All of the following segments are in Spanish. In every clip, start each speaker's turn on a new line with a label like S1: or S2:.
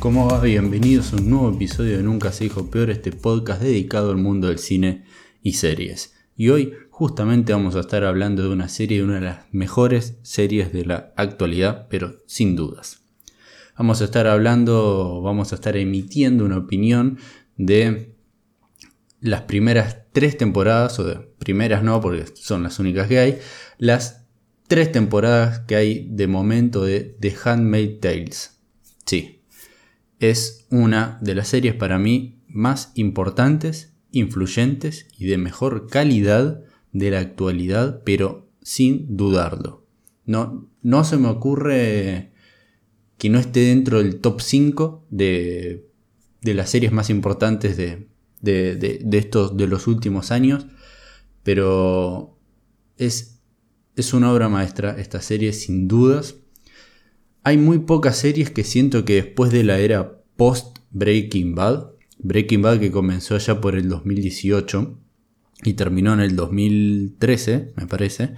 S1: ¿cómo va? Bienvenidos a un nuevo episodio de Nunca se dijo peor, este podcast dedicado al mundo del cine y series. Y hoy justamente vamos a estar hablando de una serie, de una de las mejores series de la actualidad, pero sin dudas. Vamos a estar hablando, vamos a estar emitiendo una opinión de las primeras tres temporadas, o de primeras no, porque son las únicas que hay, las tres temporadas que hay de momento de The Handmaid Tales. Sí, es una de las series para mí más importantes, influyentes y de mejor calidad de la actualidad, pero sin dudarlo. No, no se me ocurre que no esté dentro del top 5 de, de las series más importantes de, de, estos de los últimos años. Pero es, es una obra maestra esta serie, sin dudas. Hay muy pocas series que siento que después de la era post Breaking Bad, Breaking Bad que comenzó ya por el 2018 y terminó en el 2013, me parece.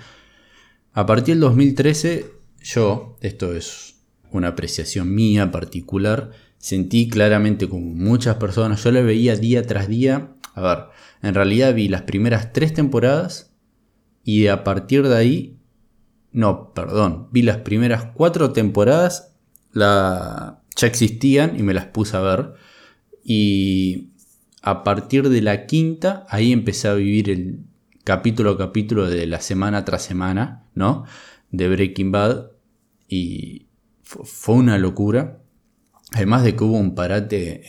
S1: A partir del 2013, yo, esto es una apreciación mía particular, sentí claramente como muchas personas, yo la veía día tras día. A ver, en realidad vi las primeras tres temporadas y a partir de ahí, no, perdón, vi las primeras cuatro temporadas, la, ya existían y me las puse a ver. Y a partir de la quinta, ahí empecé a vivir el capítulo a capítulo de la semana tras semana, ¿no? De Breaking Bad. Y, fue una locura. Además de que hubo un parate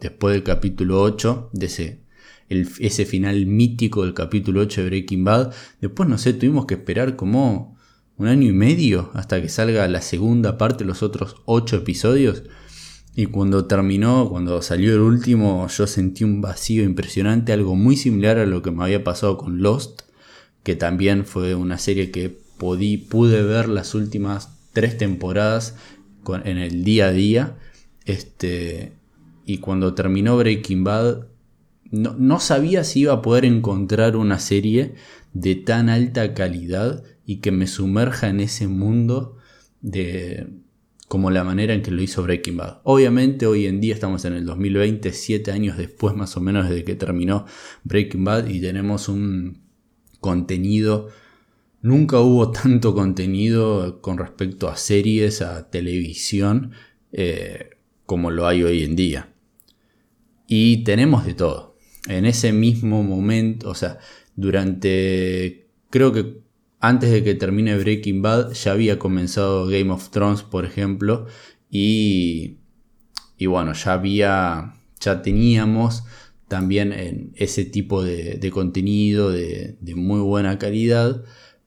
S1: después del capítulo 8, de ese, ese final mítico del capítulo 8 de Breaking Bad. Después, no sé, tuvimos que esperar como un año y medio hasta que salga la segunda parte, los otros 8 episodios. Y cuando terminó, cuando salió el último, yo sentí un vacío impresionante, algo muy similar a lo que me había pasado con Lost, que también fue una serie que pude ver las últimas tres temporadas en el día a día. Este, y cuando terminó Breaking Bad, no, sabía si iba a poder encontrar una serie de tan alta calidad y que me sumerja en ese mundo de como la manera en que lo hizo Breaking Bad. Obviamente hoy en día estamos en el 2020, siete años después más o menos desde que terminó Breaking Bad y tenemos un contenido Nunca hubo tanto contenido con respecto a series, a televisión, eh, como lo hay hoy en día. Y tenemos de todo. En ese mismo momento, o sea, durante, creo que antes de que termine Breaking Bad, ya había comenzado Game of Thrones, por ejemplo, y, y bueno, ya había, ya teníamos también ese tipo de, contenido de, de muy buena calidad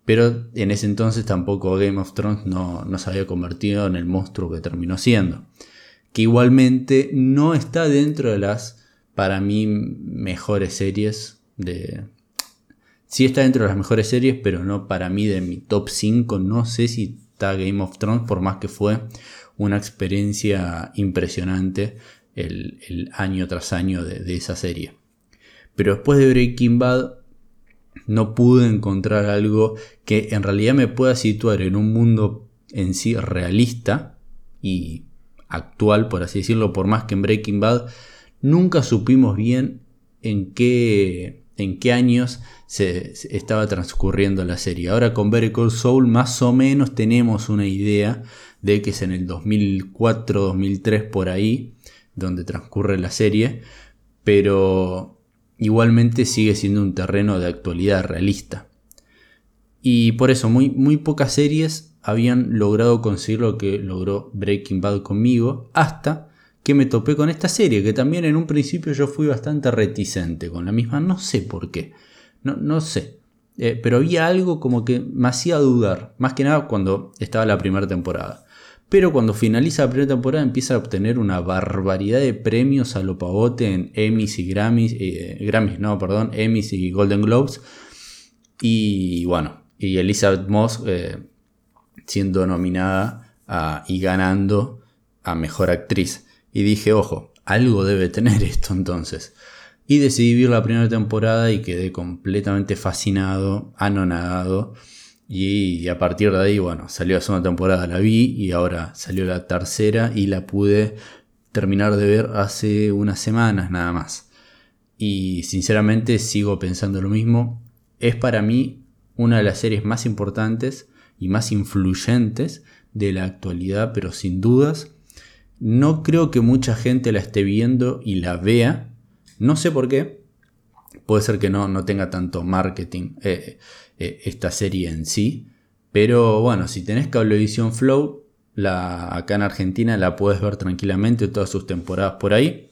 S1: pero en ese entonces tampoco Game of Thrones no, se había convertido en el monstruo que terminó siendo. Que igualmente no está dentro de las, para mí, mejores series de... Sí está dentro de las mejores series, pero no para mí de mi top 5. No sé si está Game of Thrones, por más que fue una experiencia impresionante el, año tras año de, de esa serie. Pero después de Breaking Bad no pude encontrar algo que en realidad me pueda situar en un mundo en sí realista y actual, por así decirlo, por más que en Breaking Bad nunca supimos bien en qué, en qué años se, estaba transcurriendo la serie. Ahora con Better Call Saul más o menos tenemos una idea de que es en el 2004-2003 por ahí donde transcurre la serie, pero igualmente sigue siendo un terreno de actualidad realista. Y por eso muy, muy pocas series habían logrado conseguir lo que logró Breaking Bad conmigo, hasta que me topé con esta serie, que también en un principio yo fui bastante reticente con la misma, no sé por qué, no, no sé, eh, pero había algo como que me hacía dudar, más que nada cuando estaba la primera temporada. Pero cuando finaliza la primera temporada empieza a obtener una barbaridad de premios a lo pavote en Emmys y Grammys, eh, Grammys, no, perdón, Emmys y Golden Globes. Y bueno, y Elizabeth Moss eh, siendo nominada y ganando a Mejor Actriz. Y dije, ojo, algo debe tener esto entonces. Y decidí ver la primera temporada y quedé completamente fascinado, anonadado Y a partir de ahí, bueno, salió la segunda temporada, la vi y ahora salió la tercera y la pude terminar de ver hace unas semanas nada más. Y sinceramente sigo pensando lo mismo. Es para mí una de las series más importantes y más influyentes de la actualidad, pero sin dudas. No creo que mucha gente la esté viendo y la vea. No sé por qué. Puede ser que no, no tenga tanto marketing eh, eh, esta serie en sí. Pero bueno, si tenés Cablevisión Flow, la, acá en Argentina la puedes ver tranquilamente todas sus temporadas por ahí.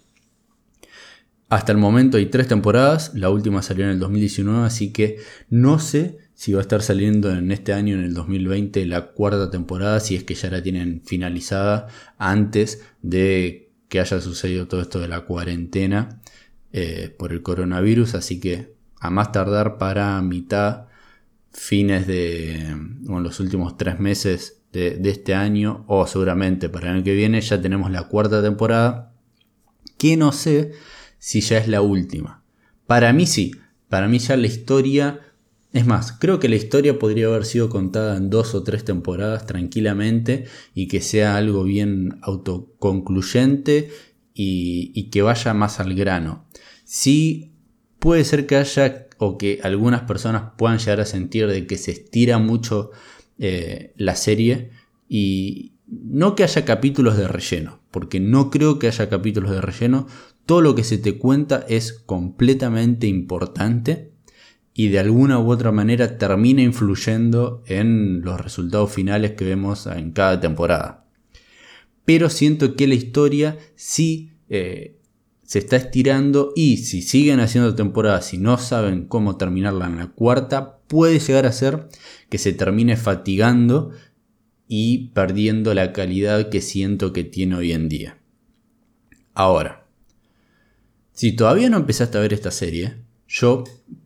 S1: Hasta el momento hay tres temporadas, la última salió en el 2019, así que no sé si va a estar saliendo en este año, en el 2020, la cuarta temporada, si es que ya la tienen finalizada antes de que haya sucedido todo esto de la cuarentena eh, por el coronavirus, así que a más tardar para mitad, fines de los últimos tres meses de, de este año, o seguramente para el año que viene, ya tenemos la cuarta temporada, que no sé si ya es la última. Para mí sí, para mí ya la historia es más, creo que la historia podría haber sido contada en dos o tres temporadas tranquilamente y que sea algo bien autoconcluyente y, que vaya más al grano. Sí, puede ser que haya o que algunas personas puedan llegar a sentir de que se estira mucho eh, la serie y no que haya capítulos de relleno, porque no creo que haya capítulos de relleno. Todo lo que se te cuenta es completamente importante y de alguna u otra manera termina influyendo en los resultados finales que vemos en cada temporada. Pero siento que la historia sí eh, se está estirando y si siguen haciendo temporadas y no saben cómo terminarla en la cuarta, puede llegar a ser que se termine fatigando y perdiendo la calidad que siento que tiene hoy en día. Ahora, si todavía no empezaste a ver esta serie, yo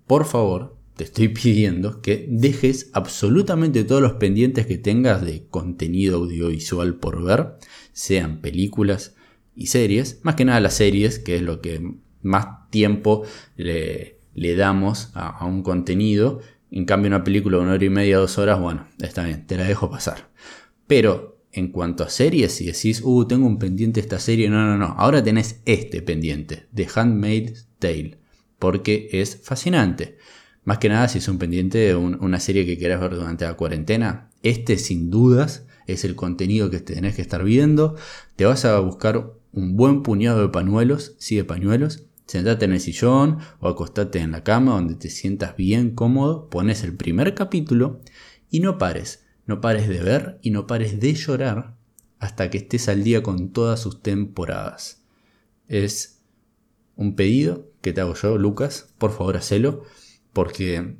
S1: por favor, te estoy pidiendo que dejes absolutamente todos los pendientes que tengas de contenido audiovisual por ver, sean películas y series, más que nada las series, que es lo que más tiempo le, damos a, un contenido. En cambio, una película de una hora y media, dos horas, bueno, está bien, te la dejo pasar. Pero en cuanto a series, si decís, uh, tengo un pendiente esta serie, no, no, no, ahora tenés este pendiente, The Handmaid's Tale porque es fascinante. Más que nada si es un pendiente de una serie que quieras ver durante la cuarentena, este sin dudas es el contenido que tenés que estar viendo. Te vas a buscar un buen puñado de pañuelos, sí de pañuelos, sentate en el sillón o acostate en la cama donde te sientas bien cómodo, pones el primer capítulo y no pares, no pares de ver y no pares de llorar hasta que estés al día con todas sus temporadas. Es un pedido que te hago yo, Lucas, por favor hacelo, porque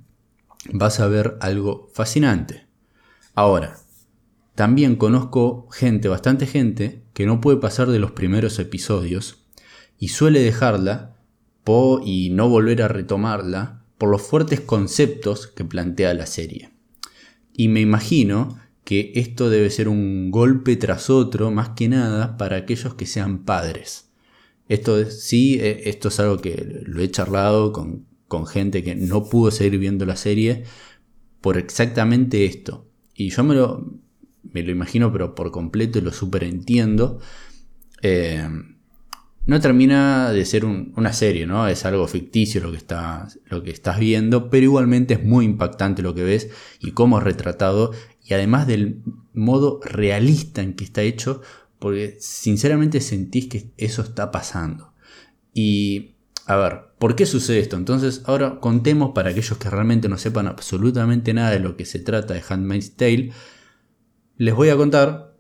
S1: vas a ver algo fascinante. Ahora, también conozco gente, bastante gente, que no puede pasar de los primeros episodios y suele dejarla y no volver a retomarla por los fuertes conceptos que plantea la serie. Y me imagino que esto debe ser un golpe tras otro, más que nada para aquellos que sean padres. Esto sí, eh, esto es algo que lo he charlado con, gente que no pudo seguir viendo la serie por exactamente esto. Y yo me lo, me lo imagino, pero por completo y lo super entiendo. Eh, no termina de ser una serie, ¿no? Es algo ficticio lo que, está, lo que estás viendo, pero igualmente es muy impactante lo que ves y cómo es retratado y además del modo realista en que está hecho, porque sinceramente sentís que eso está pasando. Y, a ver, ¿por qué sucede esto? Entonces, ahora contemos para aquellos que realmente no sepan absolutamente nada de lo que se trata de Handmaid's Tale, les voy a contar,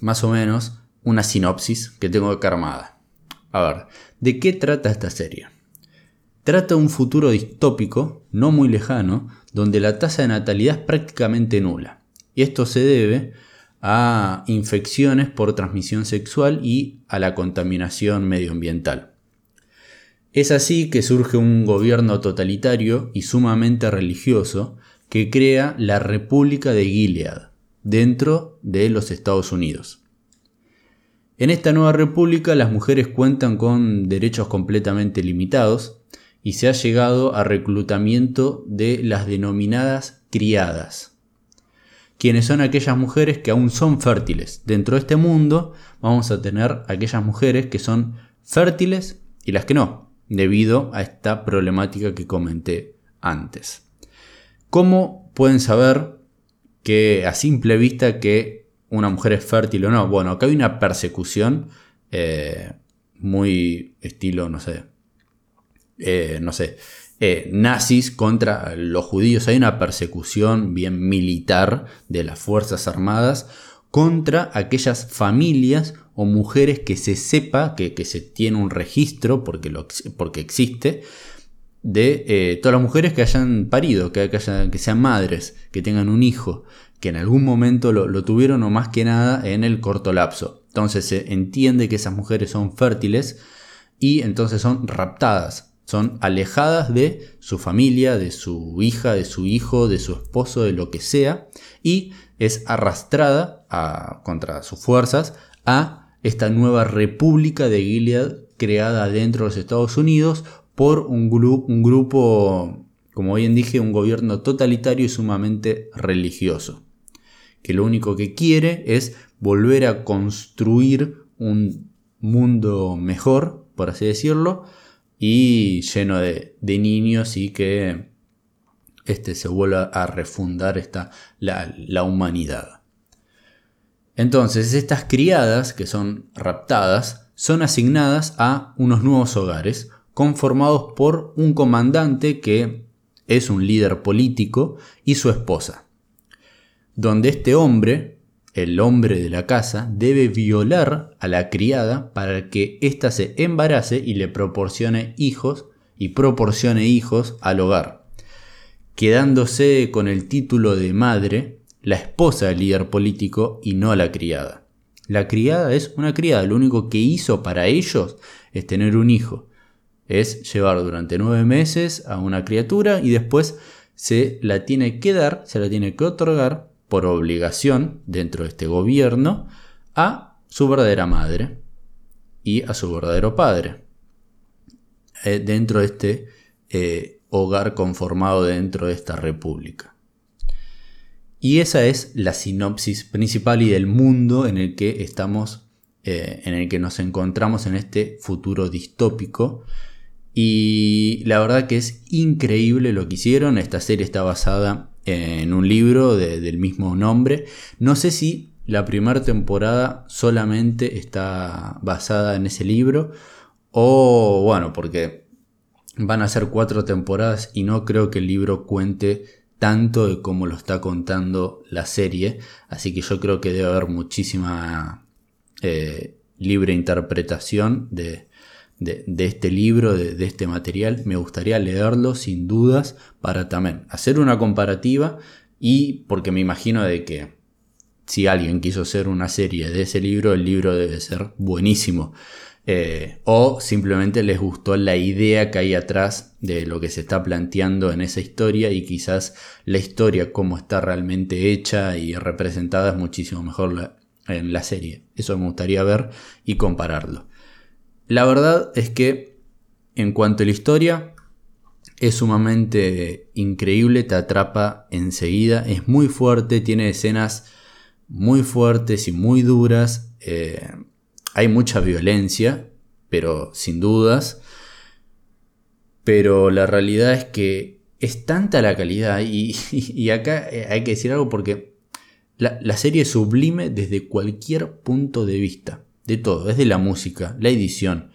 S1: más o menos, una sinopsis que tengo acá armada. A ver, ¿de qué trata esta serie? Trata un futuro distópico, no muy lejano, donde la tasa de natalidad es prácticamente nula. Y esto se debe a infecciones por transmisión sexual y a la contaminación medioambiental. Es así que surge un gobierno totalitario y sumamente religioso que crea la República de Gilead dentro de los Estados Unidos. En esta nueva república las mujeres cuentan con derechos completamente limitados y se ha llegado a reclutamiento de las denominadas criadas, quienes son aquellas mujeres que aún son fértiles. Dentro de este mundo vamos a tener aquellas mujeres que son fértiles y las que no, debido a esta problemática que comenté antes. ¿Cómo pueden saber que a simple vista que una mujer es fértil o no? Bueno, acá hay una persecución eh, muy estilo, no sé, eh, no sé, eh, nazis contra los judíos. Hay una persecución bien militar de las Fuerzas Armadas contra aquellas familias o mujeres que se sepa que, se tiene un registro, porque, lo, porque existe, de eh, todas las mujeres que hayan parido, que, que, sean madres, que tengan un hijo, que en algún momento lo, tuvieron o más que nada en el corto lapso. Entonces se entiende que esas mujeres son fértiles y entonces son raptadas son alejadas de su familia, de su hija, de su hijo, de su esposo, de lo que sea, y es arrastrada contra sus fuerzas a esta nueva república de Gilead creada dentro de los Estados Unidos por un, grupo, como bien dije, un gobierno totalitario y sumamente religioso, que lo único que quiere es volver a construir un mundo mejor, por así decirlo, y lleno de, niños y que este, se vuelva a refundar esta, la, la humanidad. Entonces, estas criadas que son raptadas son asignadas a unos nuevos hogares conformados por un comandante que es un líder político y su esposa, donde este hombre el hombre de la casa debe violar a la criada para que ésta se embarace y le proporcione hijos y proporcione hijos al hogar, quedándose con el título de madre la esposa del líder político y no la criada. La criada es una criada, lo único que hizo para ellos es tener un hijo, es llevar durante nueve meses a una criatura y después se la tiene que dar, se la tiene que otorgar por obligación dentro de este gobierno a su verdadera madre y a su verdadero padre eh, dentro de este eh, hogar conformado dentro de esta república. Y esa es la sinopsis principal y del mundo en el que estamos, eh, en el que nos encontramos en este futuro distópico. Y la verdad que es increíble lo que hicieron. Esta serie está basada en un libro del mismo nombre. No sé si la primera temporada solamente está basada en ese libro o bueno, porque van a ser cuatro temporadas y no creo que el libro cuente tanto de cómo lo está contando la serie, así que yo creo que debe haber muchísima eh, libre interpretación de, de, este libro, de, este material. Me gustaría leerlo sin dudas para también hacer una comparativa y porque me imagino de que si alguien quiso hacer una serie de ese libro, el libro debe ser buenísimo. Eh, o simplemente les gustó la idea que hay atrás de lo que se está planteando en esa historia y quizás la historia como está realmente hecha y representada es muchísimo mejor en la serie. Eso me gustaría ver y compararlo. La verdad es que en cuanto a la historia, es sumamente increíble, te atrapa enseguida, es muy fuerte, tiene escenas muy fuertes y muy duras, eh, hay mucha violencia, pero sin dudas, pero la realidad es que es tanta la calidad y, acá eh, hay que decir algo porque la, la serie es sublime desde cualquier punto de vista de todo, desde la música, la edición,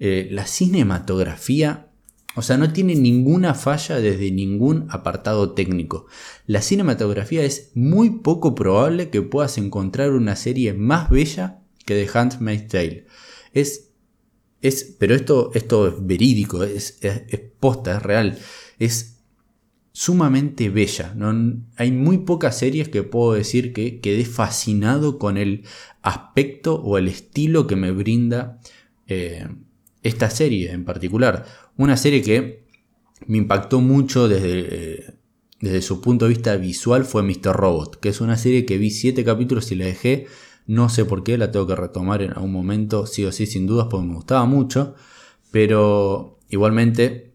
S1: eh, la cinematografía, o sea, no tiene ninguna falla desde ningún apartado técnico. La cinematografía es muy poco probable que puedas encontrar una serie más bella que The Handmaid's Tale. Es, es, pero esto, esto es verídico, es, es, posta, es real. Es sumamente bella. ¿no? Hay muy pocas series que puedo decir que quedé fascinado con el aspecto o el estilo que me brinda eh, esta serie en particular. Una serie que me impactó mucho desde, eh, desde su punto de vista visual fue Mr. Robot, que es una serie que vi 7 capítulos y la dejé. No sé por qué, la tengo que retomar en algún momento, sí o sí, sin dudas, porque me gustaba mucho. Pero igualmente,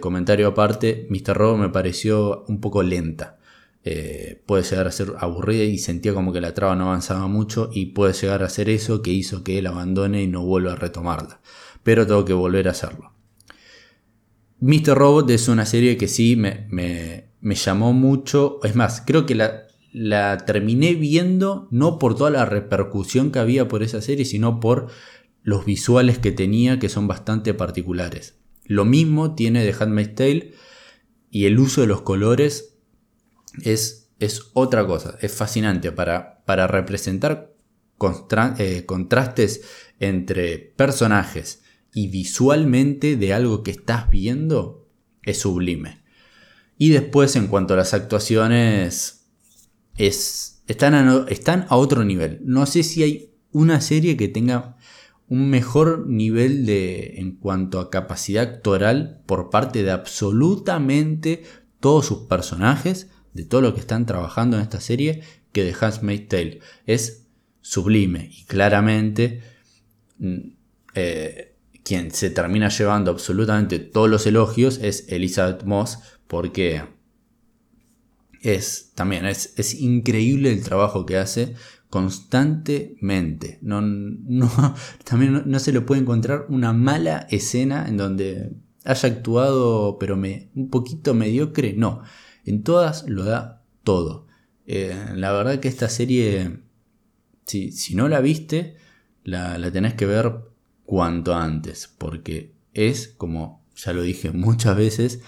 S1: comentario aparte, Mr. Robot me pareció un poco lenta. eh, puede llegar a ser aburrida y sentía como que la traba no avanzaba mucho y puede llegar a ser eso que hizo que él abandone y no vuelva a retomarla. Pero tengo que volver a hacerlo. Mr. Robot es una serie que sí me, me, llamó mucho. Es más, creo que la, la terminé viendo no por toda la repercusión que había por esa serie, sino por los visuales que tenía que son bastante particulares. Lo mismo tiene The Handmaid's Tale y el uso de los colores es, es otra cosa, es fascinante para, para representar eh, contrastes entre personajes y visualmente de algo que estás viendo, es sublime. Y después en cuanto a las actuaciones, es, están, están a otro nivel. No sé si hay una serie que tenga un mejor nivel de en cuanto a capacidad actoral por parte de absolutamente todos sus personajes de todo lo que están trabajando en esta serie que The Handmaid's Tale. Es sublime y claramente mm, eh, quien se termina llevando absolutamente todos los elogios es Elizabeth Moss porque es también es, es increíble el trabajo que hace constantemente. No, también no, se le puede encontrar una mala escena en donde haya actuado pero me, un poquito mediocre. No, en todas lo da todo. Eh, la verdad que esta serie, si, si no la viste, la, la, tenés que ver cuanto antes, porque es, como ya lo dije muchas veces,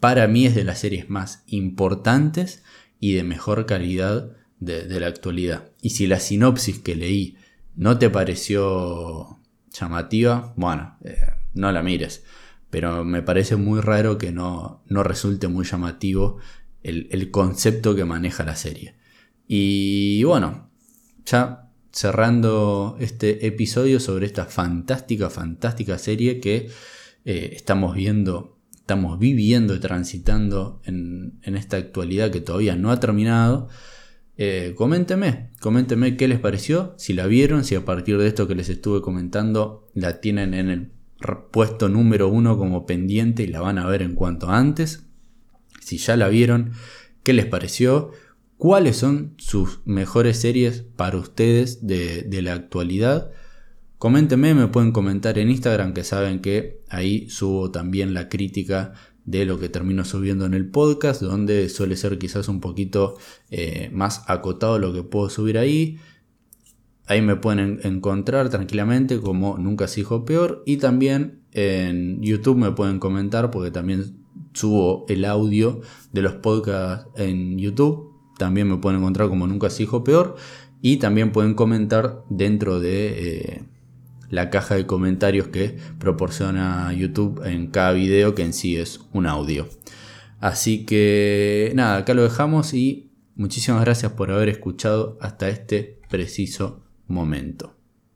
S1: para mí es de las series más importantes y de mejor calidad de, la actualidad. Y si la sinopsis que leí no te pareció llamativa, bueno, eh, no la mires pero me parece muy raro que no, resulte muy llamativo el, concepto que maneja la serie. Y bueno, ya cerrando este episodio sobre esta fantástica, fantástica serie que eh, estamos viendo, estamos viviendo y transitando en, esta actualidad que todavía no ha terminado. Eh, coménteme, qué les pareció, si la vieron, si a partir de esto que les estuve comentando la tienen en el puesto número uno como pendiente y la van a ver en cuanto antes. Si ya la vieron, ¿qué les pareció? ¿Cuáles son sus mejores series para ustedes de, la actualidad? Coméntenme, me pueden comentar en Instagram que saben que ahí subo también la crítica de lo que termino subiendo en el podcast, donde suele ser quizás un poquito eh, más acotado lo que puedo subir ahí. Ahí me pueden encontrar tranquilamente como Nunca se peor. Y también en YouTube me pueden comentar porque también subo el audio de los podcasts en YouTube. También me pueden encontrar como Nunca se peor. Y también pueden comentar dentro de eh, la caja de comentarios que proporciona YouTube en cada video que en sí es un audio. Así que nada, acá lo dejamos y muchísimas gracias por haber escuchado hasta este preciso momento.